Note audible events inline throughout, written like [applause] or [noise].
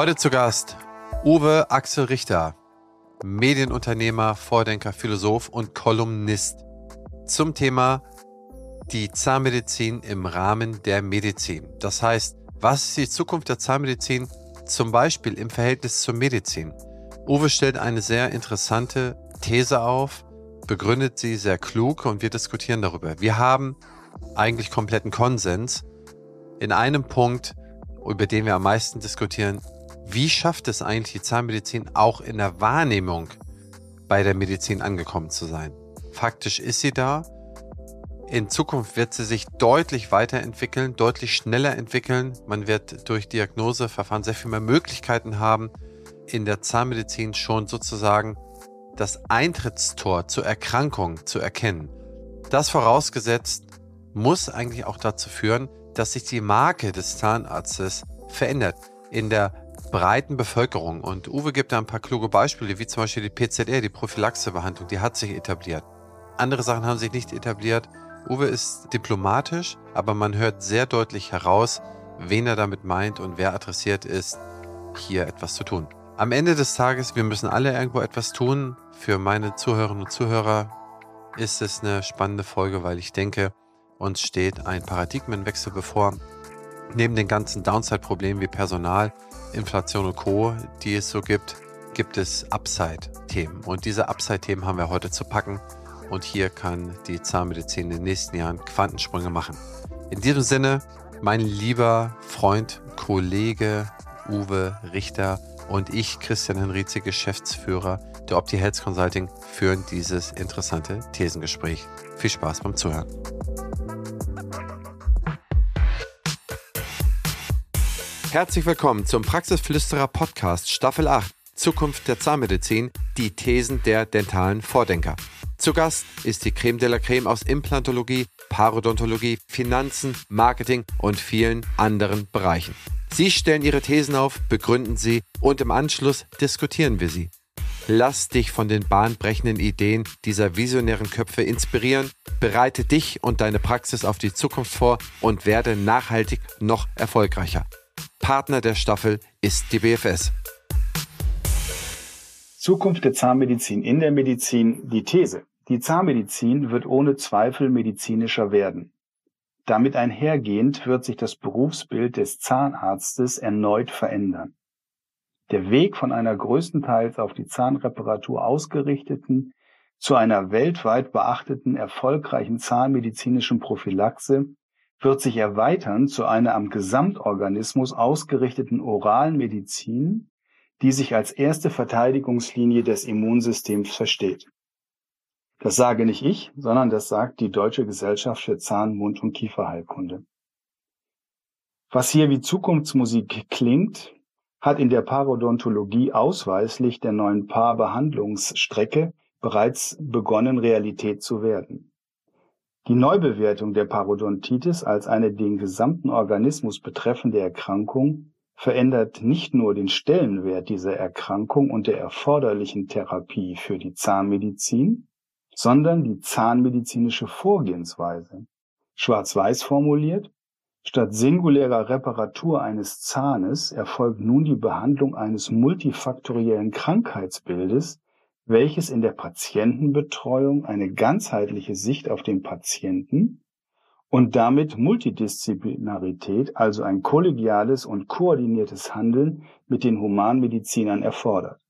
Heute zu Gast Uwe Axel Richter, Medienunternehmer, Vordenker, Philosoph und Kolumnist zum Thema die Zahnmedizin im Rahmen der Medizin. Das heißt, was ist die Zukunft der Zahnmedizin zum Beispiel im Verhältnis zur Medizin? Uwe stellt eine sehr interessante These auf, begründet sie sehr klug und wir diskutieren darüber. Wir haben eigentlich kompletten Konsens in einem Punkt, über den wir am meisten diskutieren. Wie schafft es eigentlich die Zahnmedizin auch in der Wahrnehmung bei der Medizin angekommen zu sein? Faktisch ist sie da. In Zukunft wird sie sich deutlich weiterentwickeln, deutlich schneller entwickeln. Man wird durch Diagnoseverfahren sehr viel mehr Möglichkeiten haben, in der Zahnmedizin schon sozusagen das Eintrittstor zur Erkrankung zu erkennen. Das vorausgesetzt muss eigentlich auch dazu führen, dass sich die Marke des Zahnarztes verändert in der breiten Bevölkerung. Und Uwe gibt da ein paar kluge Beispiele, wie zum Beispiel die PZR, die Prophylaxebehandlung, die hat sich etabliert. Andere Sachen haben sich nicht etabliert. Uwe ist diplomatisch, aber man hört sehr deutlich heraus, wen er damit meint und wer adressiert ist, hier etwas zu tun. Am Ende des Tages, wir müssen alle irgendwo etwas tun. Für meine Zuhörerinnen und Zuhörer ist es eine spannende Folge, weil ich denke, uns steht ein Paradigmenwechsel bevor. Neben den ganzen Downside-Problemen wie Personal, Inflation und Co., die es so gibt, gibt es Upside-Themen. Und diese Upside-Themen haben wir heute zu packen. Und hier kann die Zahnmedizin in den nächsten Jahren Quantensprünge machen. In diesem Sinne, mein lieber Freund, Kollege Uwe Richter und ich, Christian Henrize, Geschäftsführer der Opti Health Consulting, führen dieses interessante Thesengespräch. Viel Spaß beim Zuhören. Herzlich willkommen zum Praxisflüsterer Podcast Staffel 8 Zukunft der Zahnmedizin, die Thesen der dentalen Vordenker. Zu Gast ist die Creme de la Creme aus Implantologie, Parodontologie, Finanzen, Marketing und vielen anderen Bereichen. Sie stellen ihre Thesen auf, begründen sie und im Anschluss diskutieren wir sie. Lass dich von den bahnbrechenden Ideen dieser visionären Köpfe inspirieren, bereite dich und deine Praxis auf die Zukunft vor und werde nachhaltig noch erfolgreicher. Partner der Staffel ist die BFS. Zukunft der Zahnmedizin in der Medizin die These. Die Zahnmedizin wird ohne Zweifel medizinischer werden. Damit einhergehend wird sich das Berufsbild des Zahnarztes erneut verändern. Der Weg von einer größtenteils auf die Zahnreparatur ausgerichteten zu einer weltweit beachteten erfolgreichen zahnmedizinischen Prophylaxe wird sich erweitern zu einer am Gesamtorganismus ausgerichteten oralen Medizin, die sich als erste Verteidigungslinie des Immunsystems versteht. Das sage nicht ich, sondern das sagt die Deutsche Gesellschaft für Zahn-, Mund- und Kieferheilkunde. Was hier wie Zukunftsmusik klingt, hat in der Parodontologie ausweislich der neuen Paarbehandlungsstrecke bereits begonnen, Realität zu werden. Die Neubewertung der Parodontitis als eine den gesamten Organismus betreffende Erkrankung verändert nicht nur den Stellenwert dieser Erkrankung und der erforderlichen Therapie für die Zahnmedizin, sondern die zahnmedizinische Vorgehensweise. Schwarz-Weiß formuliert, statt singulärer Reparatur eines Zahnes erfolgt nun die Behandlung eines multifaktoriellen Krankheitsbildes welches in der Patientenbetreuung eine ganzheitliche Sicht auf den Patienten und damit Multidisziplinarität, also ein kollegiales und koordiniertes Handeln mit den Humanmedizinern erfordert.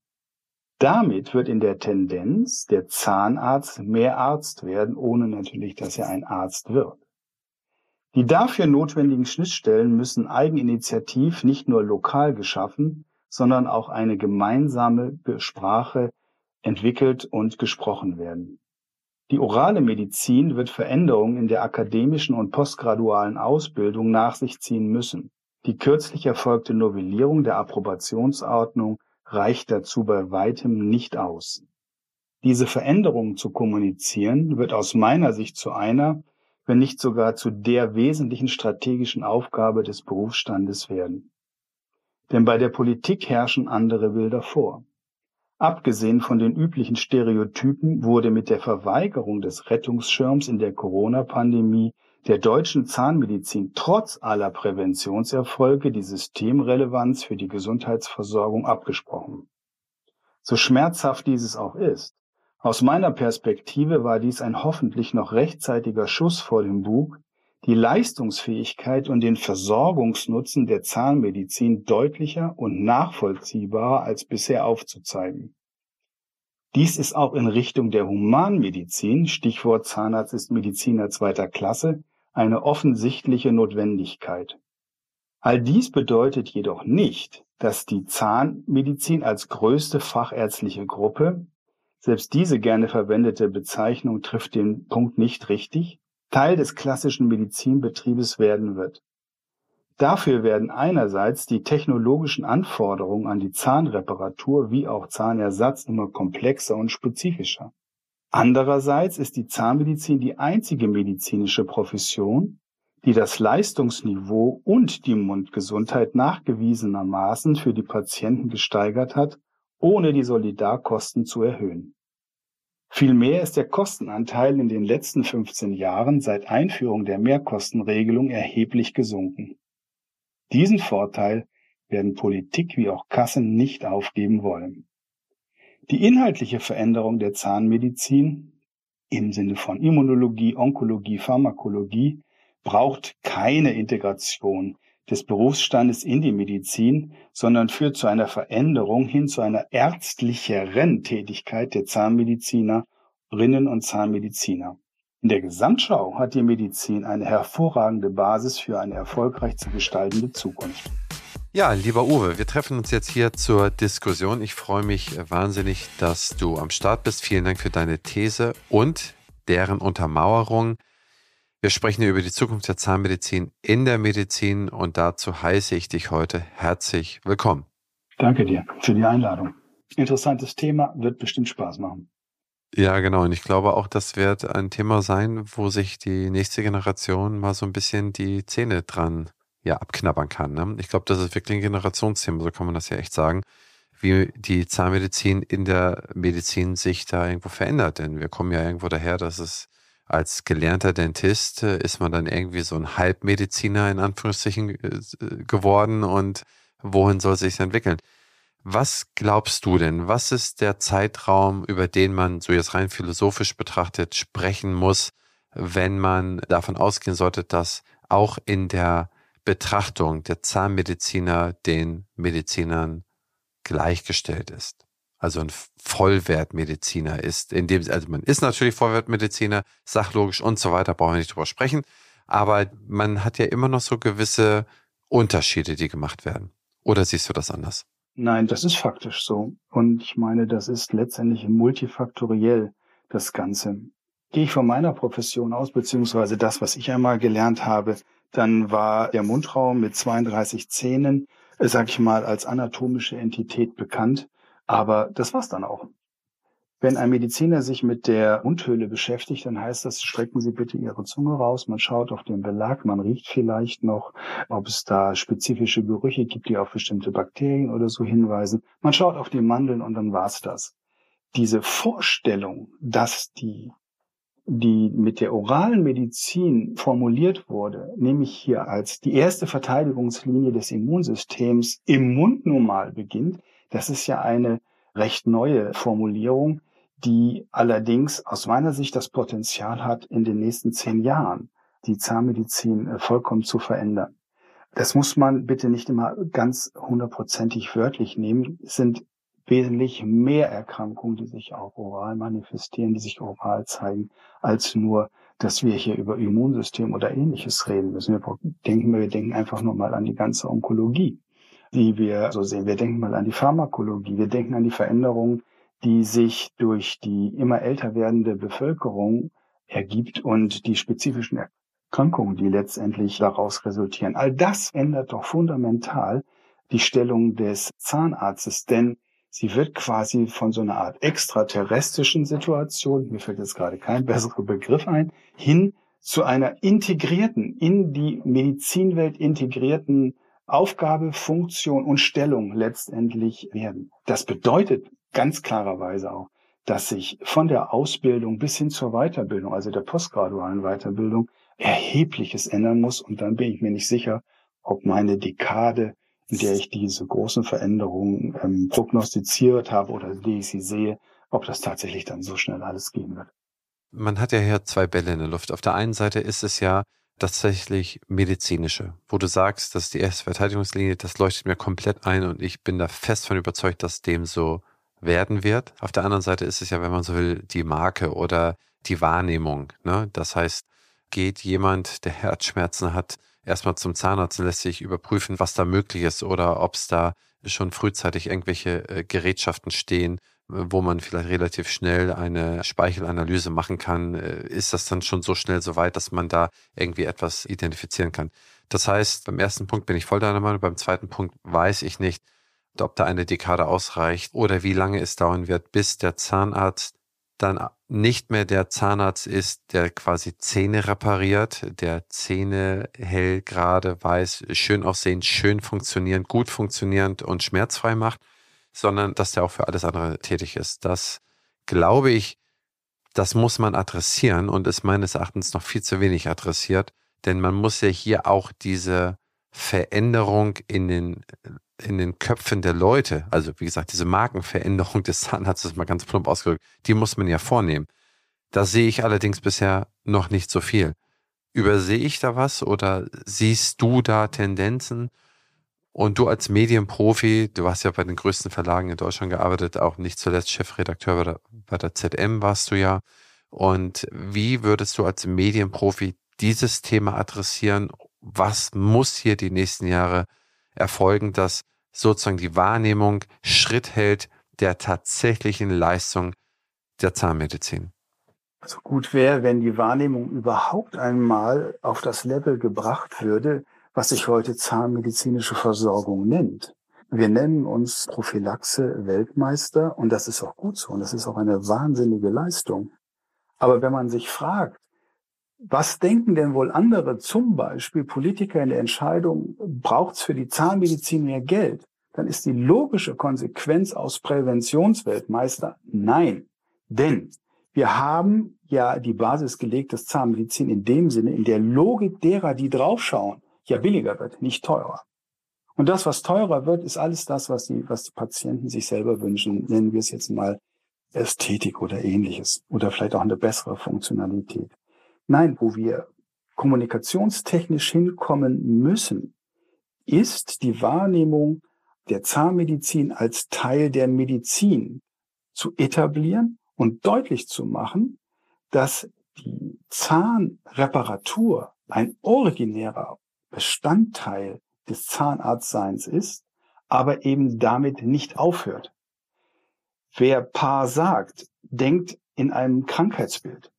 Damit wird in der Tendenz der Zahnarzt mehr Arzt werden, ohne natürlich, dass er ein Arzt wird. Die dafür notwendigen Schnittstellen müssen eigeninitiativ nicht nur lokal geschaffen, sondern auch eine gemeinsame Sprache entwickelt und gesprochen werden. Die orale Medizin wird Veränderungen in der akademischen und postgradualen Ausbildung nach sich ziehen müssen. Die kürzlich erfolgte Novellierung der Approbationsordnung reicht dazu bei weitem nicht aus. Diese Veränderungen zu kommunizieren wird aus meiner Sicht zu einer, wenn nicht sogar zu der wesentlichen strategischen Aufgabe des Berufsstandes werden. Denn bei der Politik herrschen andere Bilder vor. Abgesehen von den üblichen Stereotypen wurde mit der Verweigerung des Rettungsschirms in der Corona-Pandemie der deutschen Zahnmedizin trotz aller Präventionserfolge die Systemrelevanz für die Gesundheitsversorgung abgesprochen. So schmerzhaft dieses auch ist, aus meiner Perspektive war dies ein hoffentlich noch rechtzeitiger Schuss vor dem Bug, die Leistungsfähigkeit und den Versorgungsnutzen der Zahnmedizin deutlicher und nachvollziehbarer als bisher aufzuzeigen. Dies ist auch in Richtung der Humanmedizin, Stichwort Zahnarzt ist Mediziner zweiter Klasse, eine offensichtliche Notwendigkeit. All dies bedeutet jedoch nicht, dass die Zahnmedizin als größte fachärztliche Gruppe, selbst diese gerne verwendete Bezeichnung trifft den Punkt nicht richtig, Teil des klassischen Medizinbetriebes werden wird. Dafür werden einerseits die technologischen Anforderungen an die Zahnreparatur wie auch Zahnersatz immer komplexer und spezifischer. Andererseits ist die Zahnmedizin die einzige medizinische Profession, die das Leistungsniveau und die Mundgesundheit nachgewiesenermaßen für die Patienten gesteigert hat, ohne die Solidarkosten zu erhöhen. Vielmehr ist der Kostenanteil in den letzten 15 Jahren seit Einführung der Mehrkostenregelung erheblich gesunken. Diesen Vorteil werden Politik wie auch Kassen nicht aufgeben wollen. Die inhaltliche Veränderung der Zahnmedizin im Sinne von Immunologie, Onkologie, Pharmakologie braucht keine Integration des Berufsstandes in die Medizin, sondern führt zu einer Veränderung hin zu einer ärztlicheren Tätigkeit der Zahnmedizinerinnen und Zahnmediziner. In der Gesamtschau hat die Medizin eine hervorragende Basis für eine erfolgreich zu gestaltende Zukunft. Ja, lieber Uwe, wir treffen uns jetzt hier zur Diskussion. Ich freue mich wahnsinnig, dass du am Start bist. Vielen Dank für deine These und deren Untermauerung. Wir sprechen über die Zukunft der Zahnmedizin in der Medizin und dazu heiße ich dich heute herzlich willkommen. Danke dir für die Einladung. Interessantes Thema, wird bestimmt Spaß machen. Ja, genau. Und ich glaube auch, das wird ein Thema sein, wo sich die nächste Generation mal so ein bisschen die Zähne dran ja, abknabbern kann. Ne? Ich glaube, das ist wirklich ein Generationsthema, so kann man das ja echt sagen, wie die Zahnmedizin in der Medizin sich da irgendwo verändert. Denn wir kommen ja irgendwo daher, dass es als gelernter Dentist äh, ist man dann irgendwie so ein Halbmediziner in Anführungsstrichen äh, geworden und wohin soll sich entwickeln? Was glaubst du denn? Was ist der Zeitraum, über den man so jetzt rein philosophisch betrachtet sprechen muss, wenn man davon ausgehen sollte, dass auch in der Betrachtung der Zahnmediziner den Medizinern gleichgestellt ist? Also ein Vollwertmediziner ist. In dem, also man ist natürlich Vollwertmediziner, sachlogisch und so weiter, brauchen wir nicht drüber sprechen. Aber man hat ja immer noch so gewisse Unterschiede, die gemacht werden. Oder siehst du das anders? Nein, das ist faktisch so. Und ich meine, das ist letztendlich multifaktoriell, das Ganze. Gehe ich von meiner Profession aus, beziehungsweise das, was ich einmal gelernt habe, dann war der Mundraum mit 32 Zähnen, äh, sag ich mal, als anatomische Entität bekannt. Aber das war's dann auch. Wenn ein Mediziner sich mit der Mundhöhle beschäftigt, dann heißt das, strecken Sie bitte Ihre Zunge raus, man schaut auf den Belag, man riecht vielleicht noch, ob es da spezifische Gerüche gibt, die auf bestimmte Bakterien oder so hinweisen. Man schaut auf die Mandeln und dann war's das. Diese Vorstellung, dass die, die mit der oralen Medizin formuliert wurde, nämlich hier als die erste Verteidigungslinie des Immunsystems im Mund nun mal beginnt, das ist ja eine recht neue Formulierung, die allerdings aus meiner Sicht das Potenzial hat, in den nächsten zehn Jahren die Zahnmedizin äh, vollkommen zu verändern. Das muss man bitte nicht immer ganz hundertprozentig wörtlich nehmen. Es sind wesentlich mehr Erkrankungen, die sich auch oral manifestieren, die sich oral zeigen, als nur, dass wir hier über Immunsystem oder ähnliches reden müssen. Wir denken, wir denken einfach nur mal an die ganze Onkologie die wir so sehen. Wir denken mal an die Pharmakologie, wir denken an die Veränderungen, die sich durch die immer älter werdende Bevölkerung ergibt und die spezifischen Erkrankungen, die letztendlich daraus resultieren. All das ändert doch fundamental die Stellung des Zahnarztes, denn sie wird quasi von so einer Art extraterrestrischen Situation, mir fällt jetzt gerade kein [laughs] besserer Begriff ein, hin zu einer integrierten, in die Medizinwelt integrierten Aufgabe, Funktion und Stellung letztendlich werden. Das bedeutet ganz klarerweise auch, dass sich von der Ausbildung bis hin zur Weiterbildung, also der postgradualen Weiterbildung, Erhebliches ändern muss. Und dann bin ich mir nicht sicher, ob meine Dekade, in der ich diese großen Veränderungen ähm, prognostiziert habe oder die ich sie sehe, ob das tatsächlich dann so schnell alles gehen wird. Man hat ja hier zwei Bälle in der Luft. Auf der einen Seite ist es ja tatsächlich medizinische, wo du sagst, dass die erste Verteidigungslinie, das leuchtet mir komplett ein und ich bin da fest von überzeugt, dass dem so werden wird. Auf der anderen Seite ist es ja, wenn man so will, die Marke oder die Wahrnehmung. Ne? Das heißt, geht jemand, der [laughs] Herzschmerzen hat, erstmal zum Zahnarzt und lässt sich überprüfen, was da möglich ist oder ob es da schon frühzeitig irgendwelche äh, Gerätschaften stehen, wo man vielleicht relativ schnell eine Speichelanalyse machen kann, äh, ist das dann schon so schnell so weit, dass man da irgendwie etwas identifizieren kann. Das heißt, beim ersten Punkt bin ich voll deiner Meinung, beim zweiten Punkt weiß ich nicht, ob da eine Dekade ausreicht oder wie lange es dauern wird, bis der Zahnarzt dann nicht mehr der Zahnarzt ist, der quasi Zähne repariert, der Zähne hell, gerade, weiß, schön aussehend, schön funktionierend, gut funktionierend und schmerzfrei macht, sondern dass der auch für alles andere tätig ist. Das glaube ich, das muss man adressieren und ist meines Erachtens noch viel zu wenig adressiert, denn man muss ja hier auch diese Veränderung in den, in den Köpfen der Leute, also wie gesagt, diese Markenveränderung des Zahnarztes mal ganz plump ausgedrückt, die muss man ja vornehmen. Da sehe ich allerdings bisher noch nicht so viel. Übersehe ich da was oder siehst du da Tendenzen? Und du als Medienprofi, du hast ja bei den größten Verlagen in Deutschland gearbeitet, auch nicht zuletzt Chefredakteur bei der, bei der ZM warst du ja. Und wie würdest du als Medienprofi dieses Thema adressieren? Was muss hier die nächsten Jahre erfolgen, dass sozusagen die Wahrnehmung Schritt hält der tatsächlichen Leistung der Zahnmedizin? Also gut wäre, wenn die Wahrnehmung überhaupt einmal auf das Level gebracht würde, was sich heute zahnmedizinische Versorgung nennt. Wir nennen uns Prophylaxe Weltmeister und das ist auch gut so und das ist auch eine wahnsinnige Leistung. Aber wenn man sich fragt, was denken denn wohl andere, zum Beispiel Politiker in der Entscheidung, braucht es für die Zahnmedizin mehr Geld? Dann ist die logische Konsequenz aus Präventionsweltmeister nein. Denn wir haben ja die Basis gelegt, dass Zahnmedizin in dem Sinne, in der Logik derer, die draufschauen, ja billiger wird, nicht teurer. Und das, was teurer wird, ist alles das, was die, was die Patienten sich selber wünschen. Nennen wir es jetzt mal Ästhetik oder ähnliches. Oder vielleicht auch eine bessere Funktionalität. Nein, wo wir kommunikationstechnisch hinkommen müssen, ist die Wahrnehmung der Zahnmedizin als Teil der Medizin zu etablieren und deutlich zu machen, dass die Zahnreparatur ein originärer Bestandteil des Zahnarztseins ist, aber eben damit nicht aufhört. Wer Paar sagt, denkt in einem Krankheitsbild.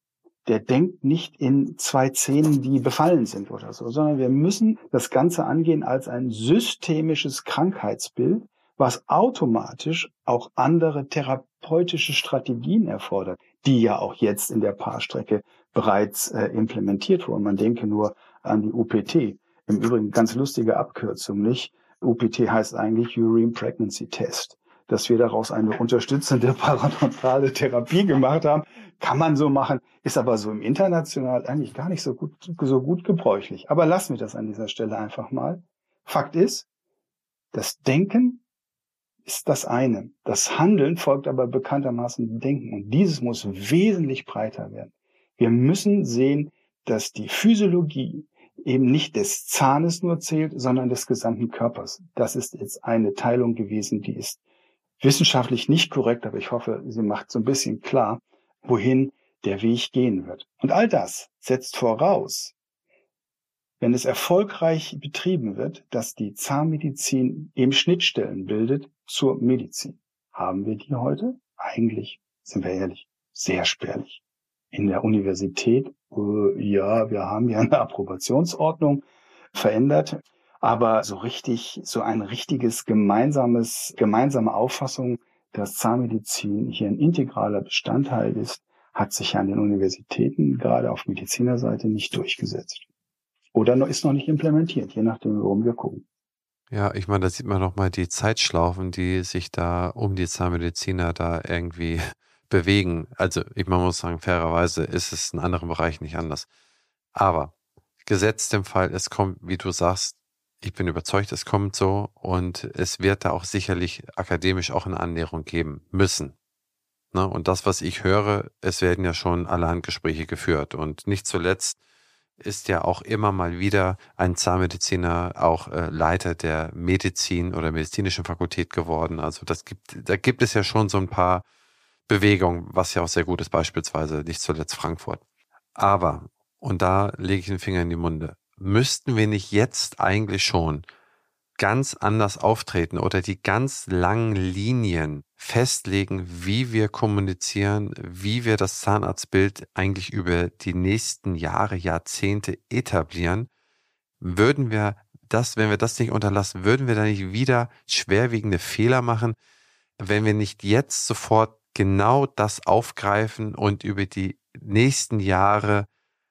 Der denkt nicht in zwei Zähnen, die befallen sind oder so, sondern wir müssen das Ganze angehen als ein systemisches Krankheitsbild, was automatisch auch andere therapeutische Strategien erfordert, die ja auch jetzt in der Paarstrecke bereits äh, implementiert wurden. Man denke nur an die UPT, im Übrigen ganz lustige Abkürzung, nicht? UPT heißt eigentlich Urine Pregnancy Test. Dass wir daraus eine unterstützende [laughs] paradontale Therapie gemacht haben, kann man so machen, ist aber so im International eigentlich gar nicht so gut, so gut gebräuchlich. Aber lassen wir das an dieser Stelle einfach mal. Fakt ist, das Denken ist das eine. Das Handeln folgt aber bekanntermaßen dem Denken. Und dieses muss wesentlich breiter werden. Wir müssen sehen, dass die Physiologie, eben nicht des Zahnes nur zählt, sondern des gesamten Körpers. Das ist jetzt eine Teilung gewesen, die ist wissenschaftlich nicht korrekt, aber ich hoffe, sie macht so ein bisschen klar, wohin der Weg gehen wird. Und all das setzt voraus, wenn es erfolgreich betrieben wird, dass die Zahnmedizin eben Schnittstellen bildet zur Medizin. Haben wir die heute? Eigentlich, sind wir ehrlich, sehr spärlich in der Universität, äh, ja, wir haben ja eine [laughs] Approbationsordnung verändert, aber so richtig, so ein richtiges gemeinsames, gemeinsame Auffassung, dass Zahnmedizin hier ein integraler Bestandteil ist, hat sich an den Universitäten gerade auf Medizinerseite nicht durchgesetzt. Oder ist noch nicht implementiert, je nachdem, worum wir gucken. Ja, ich meine, da sieht man nochmal die Zeitschlaufen, die sich da um die Zahnmediziner da irgendwie bewegen. Also ich muss sagen, fairerweise ist es in anderen Bereichen nicht anders. Aber gesetzt im Fall, es kommt, wie du sagst, ich bin überzeugt, es kommt so und es wird da auch sicherlich akademisch auch eine Annäherung geben müssen. Ne? Und das, was ich höre, es werden ja schon allerhand Gespräche geführt. Und nicht zuletzt ist ja auch immer mal wieder ein Zahnmediziner auch äh, Leiter der Medizin oder medizinischen Fakultät geworden. Also das gibt, da gibt es ja schon so ein paar Bewegungen, was ja auch sehr gut ist, beispielsweise nicht zuletzt Frankfurt. Aber, und da lege ich den Finger in die Munde, müssten wir nicht jetzt eigentlich schon ganz anders auftreten oder die ganz langen Linien festlegen, wie wir kommunizieren, wie wir das Zahnarztbild eigentlich über die nächsten Jahre, Jahrzehnte etablieren, würden wir das, wenn wir das nicht unterlassen, würden wir da nicht wieder schwerwiegende Fehler machen, wenn wir nicht jetzt sofort genau das aufgreifen und über die nächsten Jahre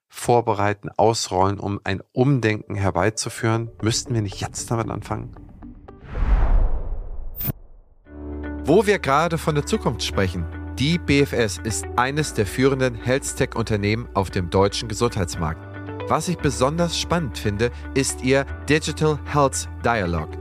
vorbereiten, ausrollen, um ein Umdenken herbeizuführen? Müssten wir nicht jetzt damit anfangen? Wo wir gerade von der Zukunft sprechen, die BFS ist eines der führenden Health-Tech-Unternehmen auf dem deutschen Gesundheitsmarkt. Was ich besonders spannend finde, ist ihr Digital Health Dialogue.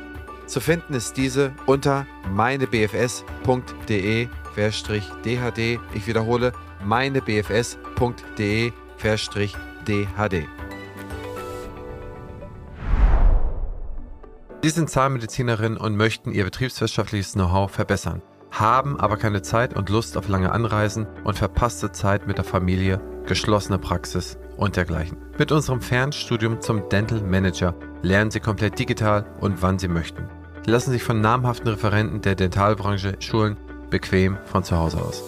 Zu finden ist diese unter meinebfs.de-dhd. Ich wiederhole meinebfs.de DHD. Sie sind Zahnmedizinerin und möchten ihr betriebswirtschaftliches Know-how verbessern, haben aber keine Zeit und Lust auf lange Anreisen und verpasste Zeit mit der Familie, geschlossene Praxis und dergleichen. Mit unserem Fernstudium zum Dental Manager lernen Sie komplett digital und wann Sie möchten. Sie lassen sich von namhaften Referenten der Dentalbranche schulen, bequem von zu Hause aus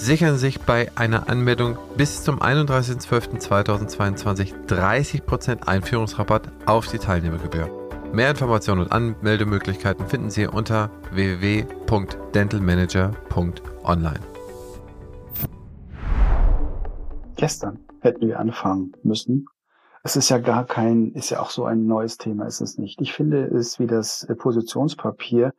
sichern sich bei einer Anmeldung bis zum 31.12.2022 30% Einführungsrabatt auf die Teilnehmergebühr. Mehr Informationen und Anmeldemöglichkeiten finden Sie unter www.dentalmanager.online. Gestern hätten wir anfangen müssen. Es ist ja gar kein, ist ja auch so ein neues Thema, ist es nicht. Ich finde es wie das Positionspapier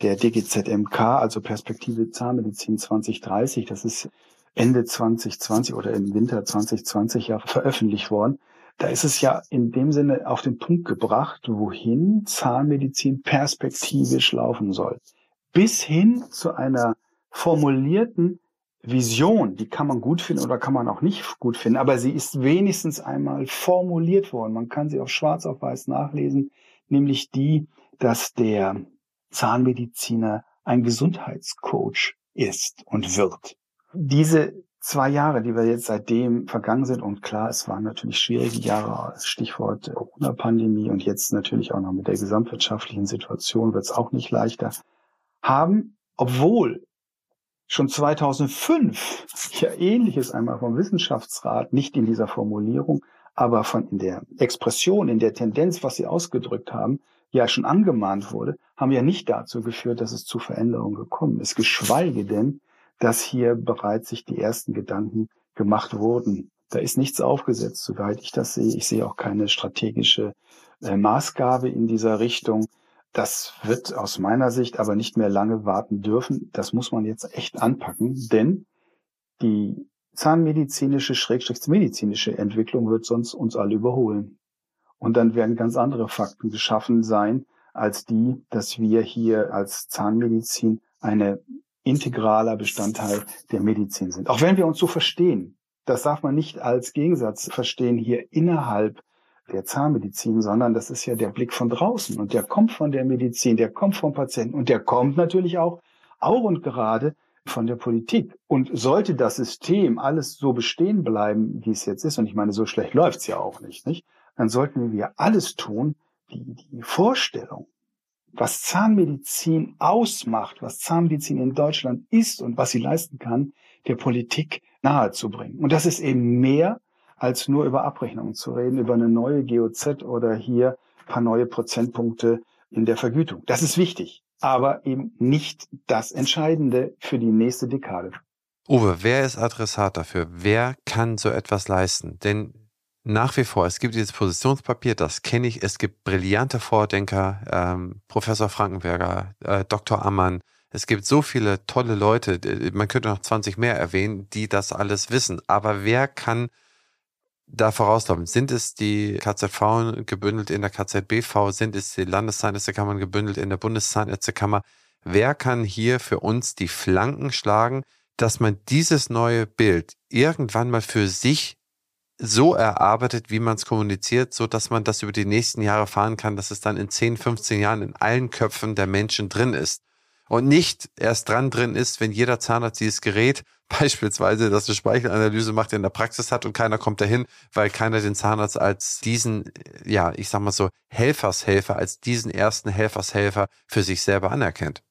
der DGZMK, also Perspektive Zahnmedizin 2030, das ist Ende 2020 oder im Winter 2020 ja veröffentlicht worden. Da ist es ja in dem Sinne auf den Punkt gebracht, wohin Zahnmedizin perspektivisch laufen soll. Bis hin zu einer formulierten Vision, die kann man gut finden oder kann man auch nicht gut finden, aber sie ist wenigstens einmal formuliert worden. Man kann sie auf schwarz auf weiß nachlesen, nämlich die, dass der Zahnmediziner ein Gesundheitscoach ist und wird. Diese zwei Jahre, die wir jetzt seitdem vergangen sind, und klar, es waren natürlich schwierige Jahre, Stichwort Corona-Pandemie und jetzt natürlich auch noch mit der gesamtwirtschaftlichen Situation wird es auch nicht leichter, haben, obwohl schon 2005 ja ähnliches einmal vom Wissenschaftsrat, nicht in dieser Formulierung, aber von in der Expression, in der Tendenz, was sie ausgedrückt haben, ja schon angemahnt wurde, haben ja nicht dazu geführt, dass es zu Veränderungen gekommen ist, geschweige denn, dass hier bereits sich die ersten Gedanken gemacht wurden. Da ist nichts aufgesetzt, soweit ich das sehe. Ich sehe auch keine strategische äh, Maßgabe in dieser Richtung. Das wird aus meiner Sicht aber nicht mehr lange warten dürfen. Das muss man jetzt echt anpacken, denn die zahnmedizinische, schrägstrich medizinische Entwicklung wird sonst uns alle überholen. Und dann werden ganz andere Fakten geschaffen sein, als die, dass wir hier als Zahnmedizin eine integraler Bestandteil der Medizin sind. Auch wenn wir uns so verstehen, das darf man nicht als Gegensatz verstehen hier innerhalb der Zahnmedizin, sondern das ist ja der Blick von draußen und der kommt von der Medizin, der kommt vom Patienten und der kommt natürlich auch, auch und gerade von der Politik. Und sollte das System alles so bestehen bleiben, wie es jetzt ist, und ich meine, so schlecht läuft es ja auch nicht, nicht? dann sollten wir alles tun, die, die Vorstellung, was Zahnmedizin ausmacht, was Zahnmedizin in Deutschland ist und was sie leisten kann, der Politik nahezubringen. Und das ist eben mehr als nur über Abrechnungen zu reden, über eine neue GOZ oder hier paar neue Prozentpunkte in der Vergütung. Das ist wichtig, aber eben nicht das Entscheidende für die nächste Dekade. Uwe, wer ist Adressat dafür? Wer kann so etwas leisten? Denn nach wie vor, es gibt dieses Positionspapier, das kenne ich. Es gibt brillante Vordenker, ähm, Professor Frankenberger, äh, Dr. Ammann. Es gibt so viele tolle Leute, man könnte noch 20 mehr erwähnen, die das alles wissen. Aber wer kann da vorauslaufen? Sind es die KZV gebündelt in der KZBV? Sind es die Landeszahnärztekammern gebündelt in der Bundeszahnärztekammer? Wer kann hier für uns die Flanken schlagen, dass man dieses neue Bild irgendwann mal für sich so erarbeitet, wie man es kommuniziert, so dass man das über die nächsten Jahre fahren kann, dass es dann in 10, 15 Jahren in allen Köpfen der Menschen drin ist. Und nicht erst dran drin ist, wenn jeder Zahnarzt dieses Gerät, beispielsweise, das eine Speichelanalyse macht, in der Praxis hat und keiner kommt dahin, weil keiner den Zahnarzt als diesen, ja, ich sag mal so, Helfershelfer, als diesen ersten Helfershelfer für sich selber anerkennt.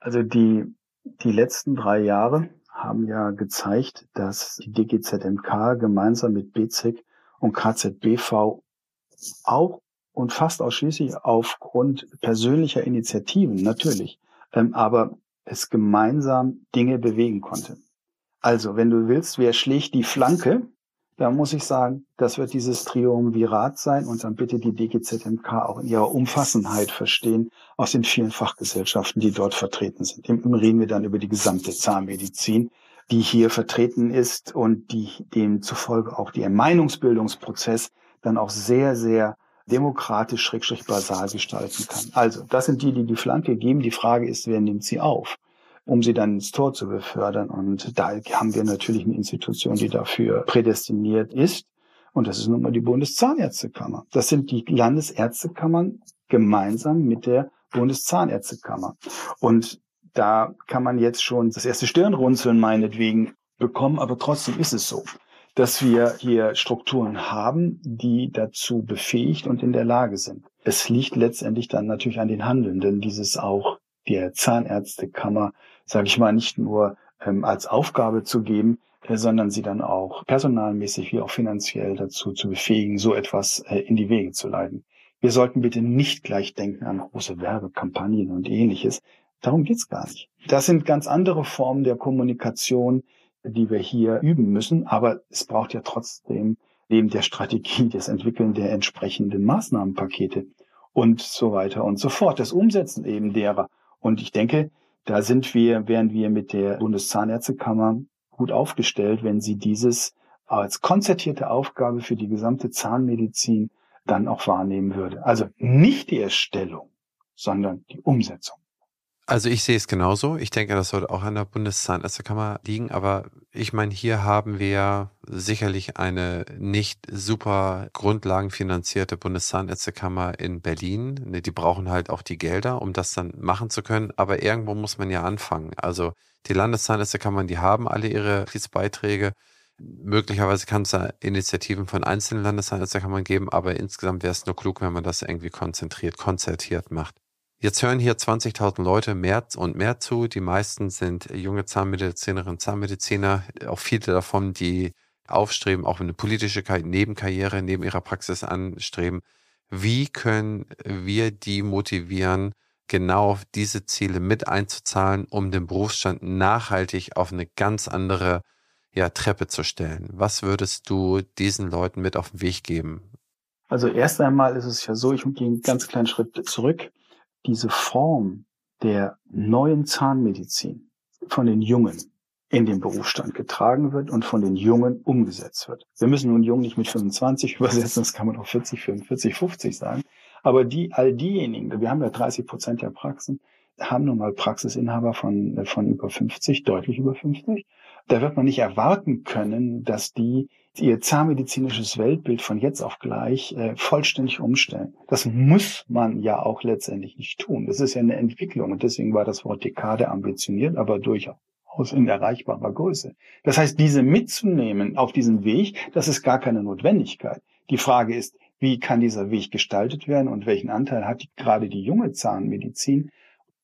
Also die, die letzten drei Jahre haben ja gezeigt, dass die DGZMK gemeinsam mit BZIC und KZBV auch und fast ausschließlich aufgrund persönlicher Initiativen natürlich, ähm, aber es gemeinsam Dinge bewegen konnte. Also, wenn du willst, wer schlägt die Flanke, da muss ich sagen, das wird dieses Triumvirat sein und dann bitte die DGZMK auch in ihrer Umfassenheit verstehen aus den vielen Fachgesellschaften, die dort vertreten sind. Im reden wir dann über die gesamte Zahnmedizin, die hier vertreten ist und die demzufolge auch die Meinungsbildungsprozess dann auch sehr, sehr demokratisch, schrägstrich basal gestalten kann. Also, das sind die, die die Flanke geben. Die Frage ist, wer nimmt sie auf? Um sie dann ins Tor zu befördern. Und da haben wir natürlich eine Institution, die dafür prädestiniert ist. Und das ist nun mal die Bundeszahnärztekammer. Das sind die Landesärztekammern gemeinsam mit der Bundeszahnärztekammer. Und da kann man jetzt schon das erste Stirnrunzeln meinetwegen bekommen, aber trotzdem ist es so, dass wir hier Strukturen haben, die dazu befähigt und in der Lage sind. Es liegt letztendlich dann natürlich an den Handelnden, dieses auch der Zahnärztekammer, sage ich mal, nicht nur ähm, als Aufgabe zu geben, äh, sondern sie dann auch personalmäßig wie auch finanziell dazu zu befähigen, so etwas äh, in die Wege zu leiten. Wir sollten bitte nicht gleich denken an große Werbekampagnen und ähnliches. Darum geht's gar nicht. Das sind ganz andere Formen der Kommunikation, die wir hier üben müssen. Aber es braucht ja trotzdem neben der Strategie das Entwickeln der entsprechenden Maßnahmenpakete und so weiter und so fort. Das Umsetzen eben derer. Und ich denke, da sind wir, wären wir mit der Bundeszahnärztekammer gut aufgestellt, wenn sie dieses als konzertierte Aufgabe für die gesamte Zahnmedizin dann auch wahrnehmen würde. Also nicht die Erstellung, sondern die Umsetzung. Also ich sehe es genauso. Ich denke, das sollte auch an der Bundeszahnärztekammer liegen. Aber ich meine, hier haben wir sicherlich eine nicht super grundlagenfinanzierte Bundeszahnärztekammer in Berlin. Ne, die brauchen halt auch die Gelder, um das dann machen zu können. Aber irgendwo muss man ja anfangen. Also die Landeszahnärztekammern, die haben alle ihre Beiträge. Möglicherweise kann es da Initiativen von einzelnen Landeszahnärztekammern geben, aber insgesamt wäre es nur klug, wenn man das irgendwie konzentriert, konzertiert macht. Jetzt hören hier 20.000 Leute mehr und mehr zu. Die meisten sind junge Zahnmedizinerinnen, Zahnmediziner, auch viele davon, die aufstreben, auch eine politische Nebenkarriere neben ihrer Praxis anstreben. Wie können wir die motivieren, genau diese Ziele mit einzuzahlen, um den Berufsstand nachhaltig auf eine ganz andere ja, Treppe zu stellen? Was würdest du diesen Leuten mit auf den Weg geben? Also erst einmal ist es ja so, ich gehe einen ganz kleinen Schritt zurück diese Form der neuen Zahnmedizin von den Jungen in den Berufsstand getragen wird und von den Jungen umgesetzt wird. Wir müssen nun Jung nicht mit 25 [laughs] übersetzen, das kann man auch 40, 45, 50 sagen. Aber die, all diejenigen, wir haben ja 30 Prozent der Praxen, haben nun mal Praxisinhaber von, von über 50, deutlich über 50. Da wird man nicht erwarten können, dass die ihr zahnmedizinisches Weltbild von jetzt auf gleich äh, vollständig umstellen. Das muss man ja auch letztendlich nicht tun. Das ist ja eine Entwicklung und deswegen war das Wort Dekade ambitioniert, aber durchaus in erreichbarer Größe. Das heißt, diese mitzunehmen auf diesen Weg, das ist gar keine Notwendigkeit. Die Frage ist, wie kann dieser Weg gestaltet werden und welchen Anteil hat die, gerade die junge Zahnmedizin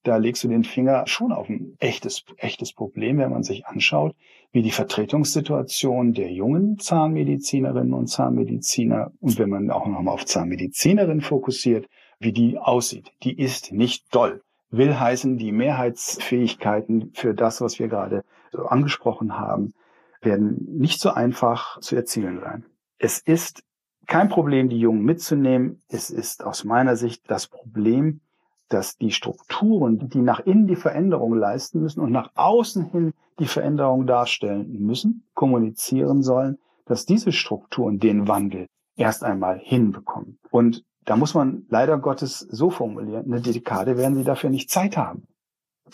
da legst du den Finger schon auf ein echtes, echtes Problem, wenn man sich anschaut, wie die Vertretungssituation der jungen Zahnmedizinerinnen und Zahnmediziner und wenn man auch nochmal auf Zahnmedizinerinnen fokussiert, wie die aussieht. Die ist nicht doll. Will heißen, die Mehrheitsfähigkeiten für das, was wir gerade so angesprochen haben, werden nicht so einfach zu erzielen sein. Es ist kein Problem, die Jungen mitzunehmen. Es ist aus meiner Sicht das Problem, dass die Strukturen, die nach innen die Veränderung leisten müssen und nach außen hin die Veränderung darstellen müssen, kommunizieren sollen, dass diese Strukturen den Wandel erst einmal hinbekommen. Und da muss man leider Gottes so formulieren, eine Dekade werden sie dafür nicht Zeit haben.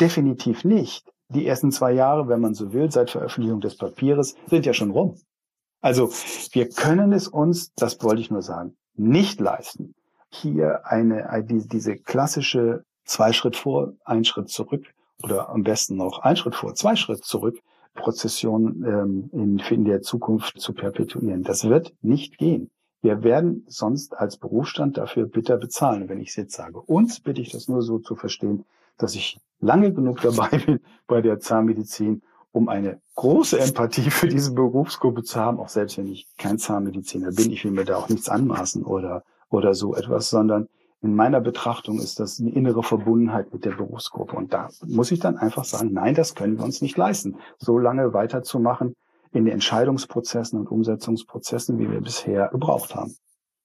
Definitiv nicht. Die ersten zwei Jahre, wenn man so will, seit Veröffentlichung des Papieres, sind ja schon rum. Also wir können es uns, das wollte ich nur sagen, nicht leisten, hier eine, diese klassische zwei Schritt vor, ein Schritt zurück oder am besten noch ein Schritt vor, zwei Schritt zurück Prozession ähm, in, in der Zukunft zu perpetuieren. Das wird nicht gehen. Wir werden sonst als Berufsstand dafür bitter bezahlen, wenn ich es jetzt sage. Uns bitte ich das nur so zu verstehen, dass ich lange genug dabei bin bei der Zahnmedizin, um eine große Empathie für diese Berufsgruppe zu haben, auch selbst wenn ich kein Zahnmediziner bin. Ich will mir da auch nichts anmaßen oder, oder so etwas, sondern in meiner Betrachtung ist das eine innere Verbundenheit mit der Berufsgruppe. Und da muss ich dann einfach sagen, nein, das können wir uns nicht leisten, so lange weiterzumachen in den Entscheidungsprozessen und Umsetzungsprozessen, wie wir bisher gebraucht haben.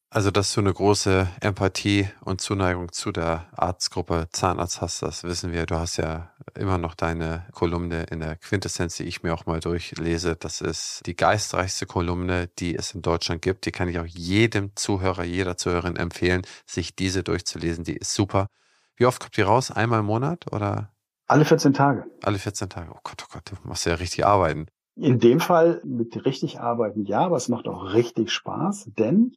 Also, dass du eine große Empathie und Zuneigung zu der Arztgruppe Zahnarzt hast, das wissen wir. Du hast ja immer noch deine Kolumne in der Quintessenz, die ich mir auch mal durchlese. Das ist die geistreichste Kolumne, die es in Deutschland gibt. Die kann ich auch jedem Zuhörer, jeder Zuhörerin empfehlen, sich diese durchzulesen. Die ist super. Wie oft kommt die raus? Einmal im Monat oder? Alle 14 Tage. Alle 14 Tage. Oh Gott, oh Gott, du machst ja richtig arbeiten. In dem Fall mit richtig arbeiten, ja, aber es macht auch richtig Spaß, denn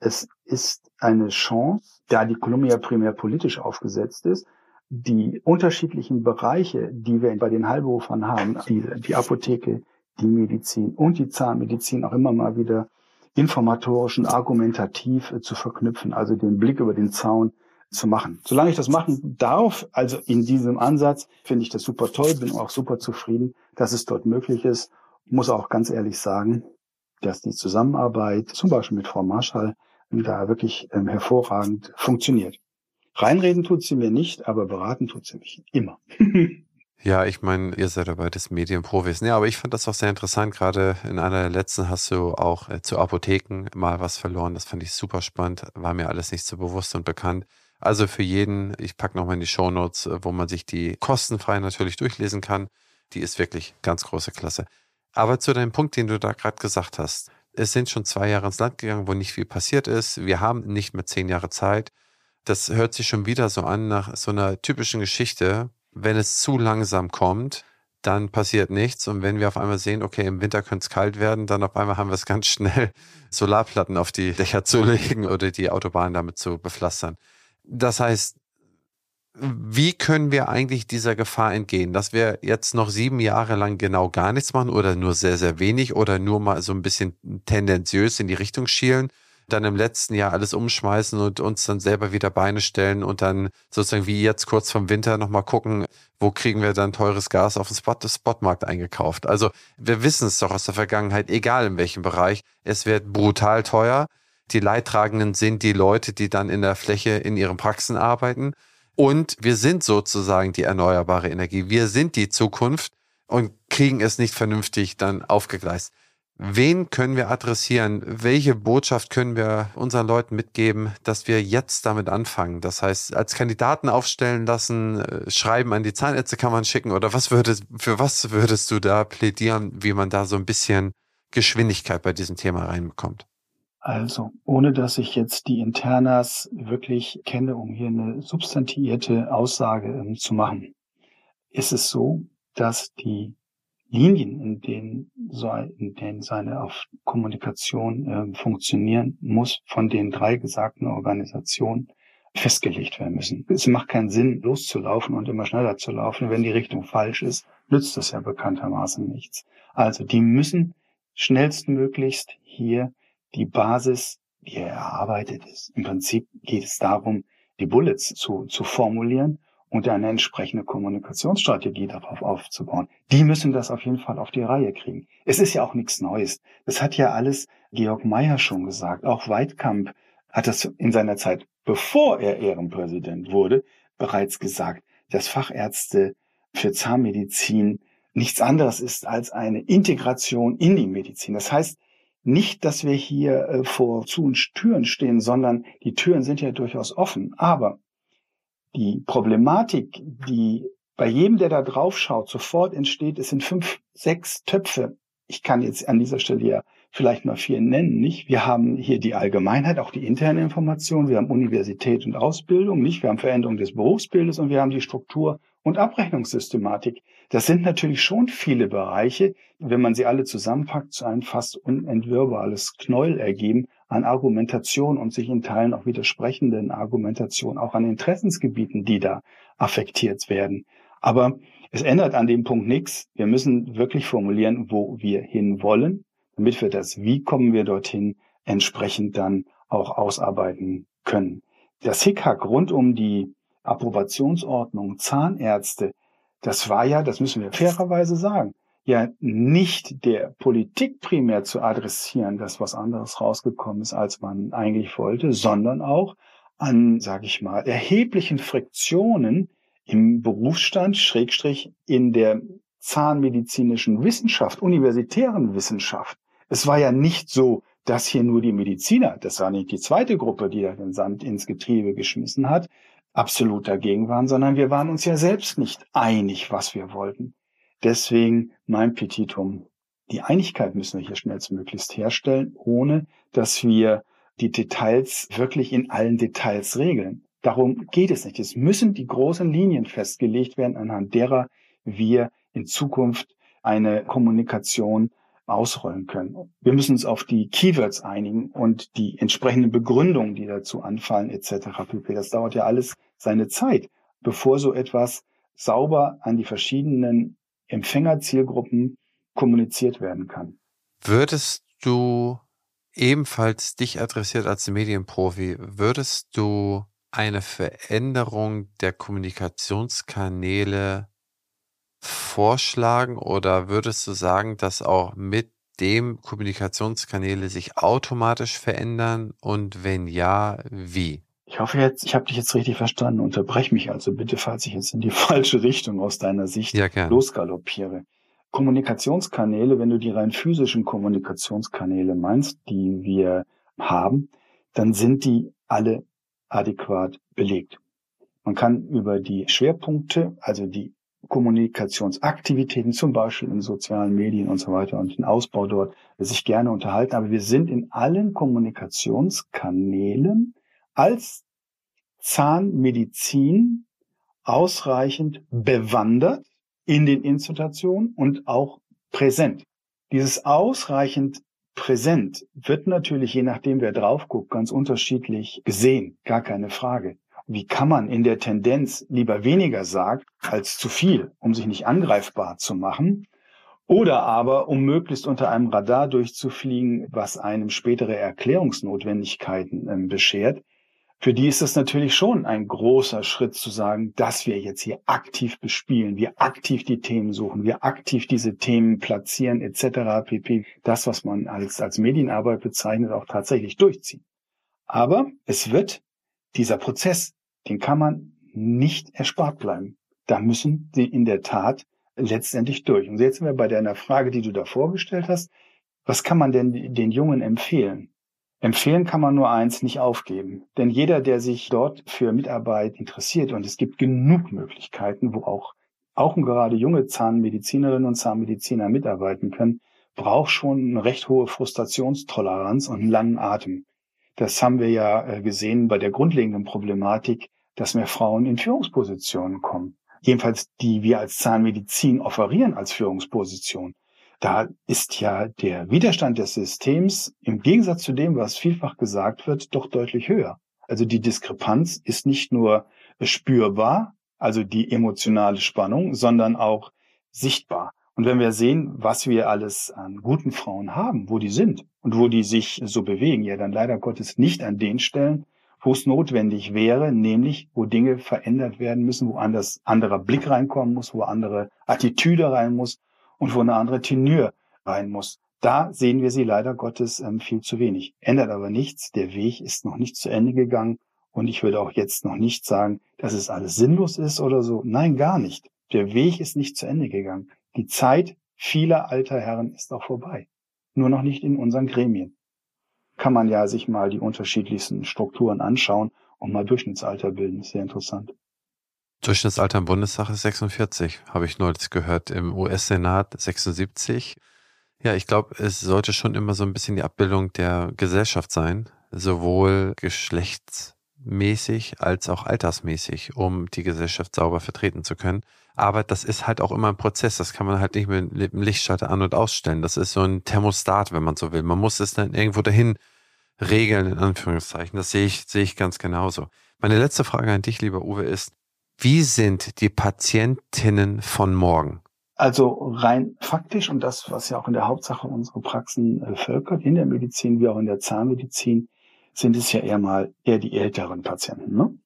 es ist eine Chance, da die Kolumbia primär politisch aufgesetzt ist, die unterschiedlichen Bereiche, die wir bei den Heilberufern haben, die, die Apotheke, die Medizin und die Zahnmedizin auch immer mal wieder informatorisch und argumentativ äh, zu verknüpfen, also den Blick über den Zaun zu machen. Solange ich das machen darf, also in diesem Ansatz, finde ich das super toll, bin auch super zufrieden, dass es dort möglich ist. Muss auch ganz ehrlich sagen, dass die Zusammenarbeit zum Beispiel mit Frau Marschall da wirklich ähm, hervorragend funktioniert. Reinreden tut sie mir nicht, aber beraten tut sie mich immer. [laughs] Ja, ich meine, ihr seid dabei des Medienprofis. Ja, aber ich fand das auch sehr interessant. Gerade in einer der letzten hast du auch äh, zu Apotheken mal was verloren. Das fand ich super spannend. War mir alles nicht so bewusst und bekannt. Also für jeden, ich packe nochmal in die Shownotes, äh, wo man sich die kostenfrei natürlich durchlesen kann. Die ist wirklich ganz große Klasse. Aber zu deinem Punkt, den du da gerade gesagt hast. Es sind schon zwei Jahre ins Land gegangen, wo nicht viel passiert ist. Wir haben nicht mehr zehn Jahre Zeit. Das hört sich schon wieder so an nach so einer typischen Geschichte. Wenn es zu langsam kommt, dann passiert nichts. Und wenn wir auf einmal sehen, okay, im Winter könnte es kalt werden, dann auf einmal haben wir es ganz [laughs] schnell, Solarplatten auf die Dächer zu legen oder die Autobahn damit zu bepflastern. Das heißt, wie können wir eigentlich dieser Gefahr entgehen, dass wir jetzt noch sieben Jahre lang genau gar nichts machen oder nur sehr, sehr wenig oder nur mal so ein bisschen tendenziös in die Richtung schielen, dann im letzten Jahr alles umschmeißen und uns dann selber wieder Beine stellen und dann sozusagen wie jetzt kurz vom Winter nochmal gucken, wo kriegen wir dann teures Gas auf dem Spot, Spotmarkt eingekauft. Also wir wissen es doch aus der Vergangenheit, egal in welchem Bereich, es wird brutal teuer. Die Leidtragenden sind die Leute, die dann in der Fläche in ihren Praxen arbeiten. Und wir sind sozusagen die erneuerbare Energie. Wir sind die Zukunft und kriegen es nicht vernünftig dann aufgegleist. Wen können wir adressieren? Welche Botschaft können wir unseren Leuten mitgeben, dass wir jetzt damit anfangen? Das heißt, als Kandidaten aufstellen lassen, äh, schreiben an die Zahnärztekammer schicken oder was würdest, für was würdest du da plädieren, wie man da so ein bisschen Geschwindigkeit bei diesem Thema reinbekommt? Also, ohne dass ich jetzt die Internas wirklich kenne, um hier eine substantiierte Aussage ähm, zu machen, ist es so, dass die Linien, in denen, so, in denen seine auf Kommunikation äh, funktionieren muss, von den drei gesagten Organisationen festgelegt werden müssen. Es macht keinen Sinn, loszulaufen und immer schneller zu laufen. Wenn die Richtung falsch ist, nützt das ja bekanntermaßen nichts. Also die müssen schnellstmöglichst hier die Basis, die erarbeitet ist. Im Prinzip geht es darum, die Bullets zu, zu formulieren und eine entsprechende Kommunikationsstrategie darauf aufzubauen. Die müssen das auf jeden Fall auf die Reihe kriegen. Es ist ja auch nichts Neues. Das hat ja alles Georg Meyer schon gesagt. Auch Weidkamp hat das in seiner Zeit, bevor er Ehrenpräsident wurde, bereits gesagt, dass Fachärzte für Zahnmedizin nichts anderes ist als eine Integration in die Medizin. Das heißt nicht, dass wir hier äh, vor Zu- und Türen stehen, sondern die Türen sind ja durchaus offen. Aber die Problematik, die bei jedem, der da drauf schaut, sofort entsteht, es sind fünf, sechs Töpfe. Ich kann jetzt an dieser Stelle ja vielleicht mal vier nennen, nicht? Wir haben hier die Allgemeinheit, auch die interne Information. Wir haben Universität und Ausbildung, nicht? Wir haben Veränderung des Berufsbildes und wir haben die Struktur und Abrechnungssystematik. Das sind natürlich schon viele Bereiche, wenn man sie alle zusammenpackt, zu einem fast unentwirrbares Knäuel ergeben an Argumentation und sich in Teilen auch widersprechenden Argumentation, auch an Interessensgebieten, die da affektiert werden. Aber es ändert an dem Punkt nichts. Wir müssen wirklich formulieren, wo wir hin wollen, damit wir das, wie kommen wir dorthin, entsprechend dann auch ausarbeiten können. Das Hickhack rund um die Approbationsordnung Zahnärzte, das war ja, das müssen wir fairerweise sagen, ja nicht der Politik primär zu adressieren, dass was anderes rausgekommen ist, als man eigentlich wollte, sondern auch an, sage ich mal, erheblichen Friktionen im Berufsstand, Schrägstrich in der zahnmedizinischen Wissenschaft, universitären Wissenschaft. Es war ja nicht so, dass hier nur die Mediziner, das war nicht die zweite Gruppe, die da den Sand ins Getriebe geschmissen hat, absolut dagegen waren, sondern wir waren uns ja selbst nicht einig, was wir wollten. Deswegen mein Petitum. Die Einigkeit müssen wir hier schnellstmöglichst herstellen, ohne dass wir die Details wirklich in allen Details regeln. Darum geht es nicht. Es müssen die großen Linien festgelegt werden, anhand derer wir in Zukunft eine Kommunikation ausrollen können. Wir müssen uns auf die Keywords einigen und die entsprechenden Begründungen, die dazu anfallen, etc. Das dauert ja alles seine Zeit, bevor so etwas sauber an die verschiedenen Empfängerzielgruppen kommuniziert werden kann. Würdest du ebenfalls dich adressiert als Medienprofi, würdest du eine Veränderung der Kommunikationskanäle vorschlagen oder würdest du sagen, dass auch mit dem Kommunikationskanäle sich automatisch verändern und wenn ja, wie? Ich hoffe jetzt, ich habe dich jetzt richtig verstanden. Unterbrech mich also bitte, falls ich jetzt in die [laughs] falsche Richtung aus deiner Sicht ja, losgaloppiere. Kommunikationskanäle, wenn du die rein physischen Kommunikationskanäle meinst, die wir haben, dann sind die alle adäquat belegt. Man kann über die Schwerpunkte, also die Kommunikationsaktivitäten, zum Beispiel in sozialen Medien und so weiter und den Ausbau dort, sich gerne unterhalten. Aber wir sind in allen Kommunikationskanälen als Zahnmedizin ausreichend bewandert in den Institutionen und auch präsent. Dieses ausreichend präsent wird natürlich, je nachdem wer drauf guckt, ganz unterschiedlich gesehen. Gar keine Frage wie kann man in der Tendenz lieber weniger sagen als zu viel, um sich nicht angreifbar zu machen, oder aber um möglichst unter einem Radar durchzufliegen, was einem spätere Erklärungsnotwendigkeiten äh, beschert. Für die ist es natürlich schon ein großer Schritt zu sagen, dass wir jetzt hier aktiv bespielen, wir aktiv die Themen suchen, wir aktiv diese Themen platzieren etc. pp. Das, was man als, als Medienarbeit bezeichnet, auch tatsächlich durchziehen. Aber es wird dieser Prozess den kann man nicht erspart bleiben. Da müssen sie in der Tat letztendlich durch. Und jetzt sind wir bei deiner Frage, die du da vorgestellt hast. Was kann man denn den Jungen empfehlen? Empfehlen kann man nur eins, nicht aufgeben. Denn jeder, der sich dort für Mitarbeit interessiert, und es gibt genug Möglichkeiten, wo auch, auch gerade junge Zahnmedizinerinnen und Zahnmediziner mitarbeiten können, braucht schon eine recht hohe Frustrationstoleranz und einen langen Atem. Das haben wir ja äh, gesehen bei der grundlegenden Problematik dass mehr Frauen in Führungspositionen kommen. Jedenfalls die wir als Zahnmedizin offerieren als Führungsposition. Da ist ja der Widerstand des Systems im Gegensatz zu dem, was vielfach gesagt wird, doch deutlich höher. Also die Diskrepanz ist nicht nur spürbar, also die emotionale Spannung, sondern auch sichtbar. Und wenn wir sehen, was wir alles an guten Frauen haben, wo die sind und wo die sich so bewegen, ja dann leider Gottes nicht an den Stellen, wo es notwendig wäre, nämlich wo Dinge verändert werden müssen, wo anders anderer Blick reinkommen muss, wo andere Attitüde rein muss und wo eine andere Tenür rein muss. Da sehen wir sie leider Gottes ähm, viel zu wenig. Ändert aber nichts. Der Weg ist noch nicht zu Ende gegangen. Und ich würde auch jetzt noch nicht sagen, dass es alles sinnlos ist oder so. Nein, gar nicht. Der Weg ist nicht zu Ende gegangen. Die Zeit vieler alter Herren ist auch vorbei. Nur noch nicht in unseren Gremien. Kann man ja sich mal die unterschiedlichsten Strukturen anschauen und mal Durchschnittsalter bilden. Sehr interessant. Durchschnittsalter im Bundestag ist 46, habe ich neulich gehört. Im US-Senat 76. Ja, ich glaube, es sollte schon immer so ein bisschen die Abbildung der Gesellschaft sein, sowohl geschlechtsmäßig als auch altersmäßig, um die Gesellschaft sauber vertreten zu können. Aber das ist halt auch immer ein Prozess. Das kann man halt nicht mit dem Lichtschalter an- und ausstellen. Das ist so ein Thermostat, wenn man so will. Man muss es dann irgendwo dahin regeln, in Anführungszeichen. Das sehe ich, sehe ich ganz genauso. Meine letzte Frage an dich, lieber Uwe, ist, wie sind die Patientinnen von morgen? Also rein faktisch und das, was ja auch in der Hauptsache unsere Praxen äh, völkert, in der Medizin wie auch in der Zahnmedizin, sind es ja eher mal eher die älteren Patienten. Ne?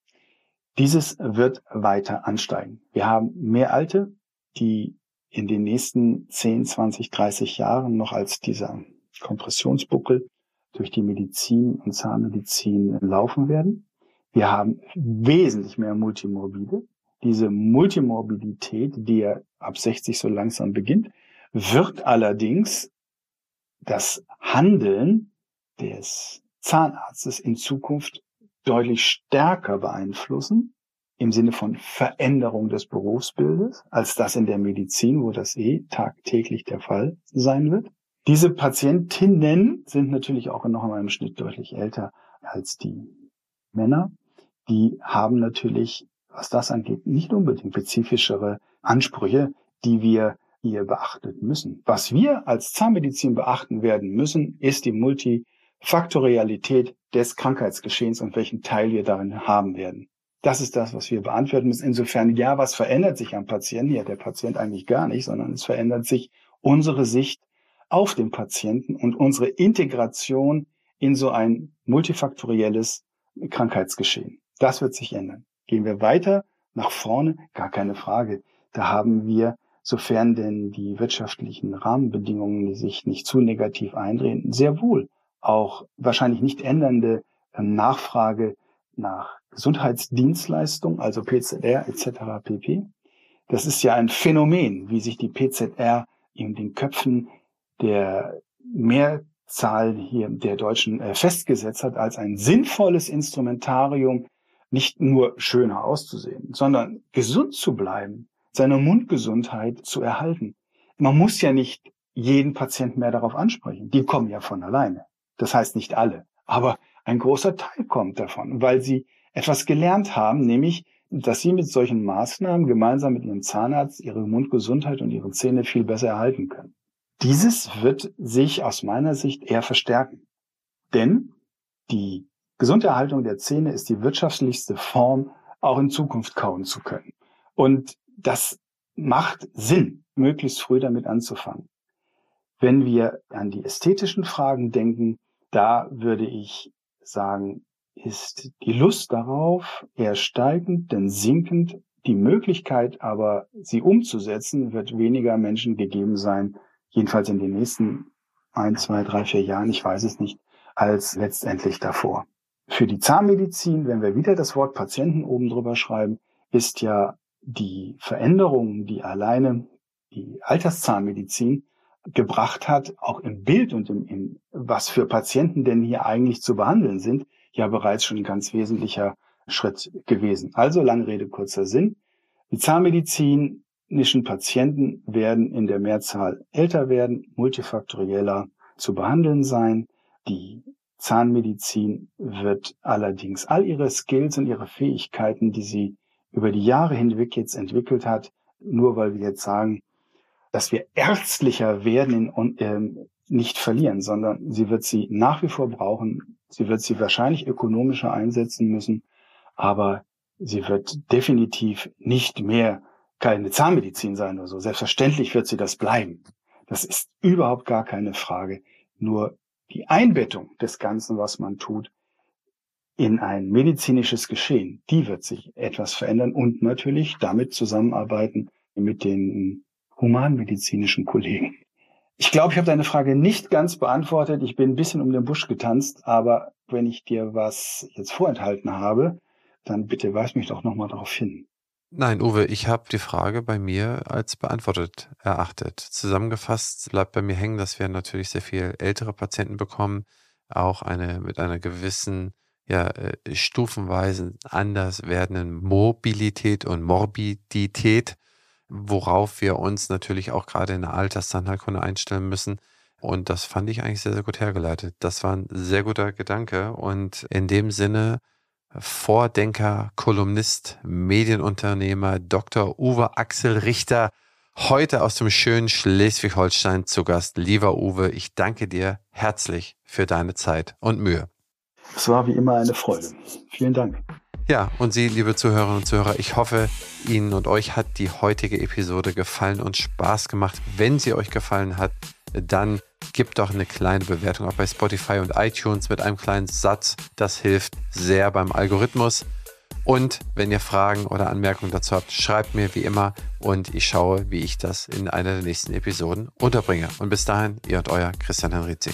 Dieses wird weiter ansteigen. Wir haben mehr Alte, die in den nächsten 10, 20, 30 Jahren noch als dieser Kompressionsbuckel durch die Medizin und Zahnmedizin laufen werden. Wir haben wesentlich mehr Multimorbide, diese Multimorbidität, die ja ab 60 so langsam beginnt, wird allerdings das Handeln des Zahnarztes in Zukunft deutlich stärker beeinflussen im Sinne von Veränderung des Berufsbildes, als das in der Medizin, wo das eh tagtäglich der Fall sein wird. Diese Patientinnen sind natürlich auch noch einmal im Schnitt deutlich älter als die Männer. Die haben natürlich was das angeht, nicht unbedingt spezifischere Ansprüche, die wir hier beachten müssen. Was wir als Zahnmedizin beachten werden müssen, ist die Multifaktorialität des Krankheitsgeschehens und welchen Teil wir darin haben werden. Das ist das, was wir beantworten müssen. Insofern, ja, was verändert sich am Patienten? Ja, der Patient eigentlich gar nicht, sondern es verändert sich unsere Sicht auf den Patienten und unsere Integration in so ein multifaktorielles Krankheitsgeschehen. Das wird sich ändern. Gehen wir weiter nach vorne, gar keine Frage. Da haben wir, sofern denn die wirtschaftlichen Rahmenbedingungen sich nicht zu negativ eindrehen, sehr wohl auch wahrscheinlich nicht ändernde ähm, Nachfrage nach Gesundheitsdienstleistung, also PZR etc. pp. Das ist ja ein Phänomen, wie sich die PZR in den Köpfen der Mehrzahl hier der Deutschen äh, festgesetzt hat als ein sinnvolles Instrumentarium nicht nur schöner auszusehen, sondern gesund zu bleiben, seine Mundgesundheit zu erhalten. Man muss ja nicht jeden Patienten mehr darauf ansprechen. Die kommen ja von alleine. Das heißt nicht alle, aber ein großer Teil kommt davon, weil sie etwas gelernt haben, nämlich, dass sie mit solchen Maßnahmen gemeinsam mit ihrem Zahnarzt ihre Mundgesundheit und ihre Zähne viel besser erhalten können. Dieses wird sich aus meiner Sicht eher verstärken. Denn die Gesunderhaltung der Zähne ist die wirtschaftlichste Form, auch in Zukunft kauen zu können. Und das macht Sinn, möglichst früh damit anzufangen. Wenn wir an die ästhetischen Fragen denken, da würde ich sagen, ist die Lust darauf eher steigend, denn sinkend. Die Möglichkeit aber, sie umzusetzen, wird weniger Menschen gegeben sein, jedenfalls in den nächsten ein, zwei, drei, vier Jahren, ich weiß es nicht, als letztendlich davor. Für die Zahnmedizin, wenn wir wieder das Wort Patienten oben drüber schreiben, ist ja die Veränderung, die alleine die Alterszahnmedizin gebracht hat, auch im Bild und im, im, was für Patienten denn hier eigentlich zu behandeln sind, ja bereits schon ein ganz wesentlicher Schritt gewesen. Also lange Rede, kurzer Sinn. Die zahnmedizinischen Patienten werden in der Mehrzahl älter werden, multifaktorieller zu behandeln sein. Die Zahnmedizin wird allerdings all ihre Skills und ihre Fähigkeiten, die sie über die Jahre hinweg jetzt entwickelt hat, nur weil wir jetzt sagen, dass wir ärztlicher werden, in, äh, nicht verlieren, sondern sie wird sie nach wie vor brauchen. Sie wird sie wahrscheinlich ökonomischer einsetzen müssen, aber sie wird definitiv nicht mehr keine Zahnmedizin sein oder so. Selbstverständlich wird sie das bleiben. Das ist überhaupt gar keine Frage. Nur die Einbettung des Ganzen, was man tut, in ein medizinisches Geschehen, die wird sich etwas verändern und natürlich damit zusammenarbeiten mit den humanmedizinischen Kollegen. Ich glaube, ich habe deine Frage nicht ganz beantwortet. Ich bin ein bisschen um den Busch getanzt, aber wenn ich dir was jetzt vorenthalten habe, dann bitte weis mich doch nochmal darauf hin. Nein, Uwe, ich habe die Frage bei mir als beantwortet erachtet. Zusammengefasst bleibt bei mir hängen, dass wir natürlich sehr viel ältere Patienten bekommen, auch eine mit einer gewissen ja, äh, stufenweise anders werdenden Mobilität und Morbidität worauf wir uns natürlich auch gerade in der Alterszahntheilkunde einstellen müssen. Und das fand ich eigentlich sehr, sehr gut hergeleitet. Das war ein sehr guter Gedanke. Und in dem Sinne, Vordenker, Kolumnist, Medienunternehmer, Dr. Uwe Axel Richter, heute aus dem schönen Schleswig-Holstein zu Gast. Lieber Uwe, ich danke dir herzlich für deine Zeit und Mühe. Es war wie immer eine Freude. Vielen Dank. Ja, und Sie, liebe Zuhörerinnen und Zuhörer, ich hoffe, Ihnen und euch hat die heutige Episode gefallen und Spaß gemacht. Wenn sie euch gefallen hat, dann gebt doch eine kleine Bewertung auch bei Spotify und iTunes mit einem kleinen Satz. Das hilft sehr beim Algorithmus. Und wenn ihr Fragen oder Anmerkungen dazu habt, schreibt mir wie immer und ich schaue, wie ich das in einer der nächsten Episoden unterbringe. Und bis dahin, ihr und euer Christian Henrizi.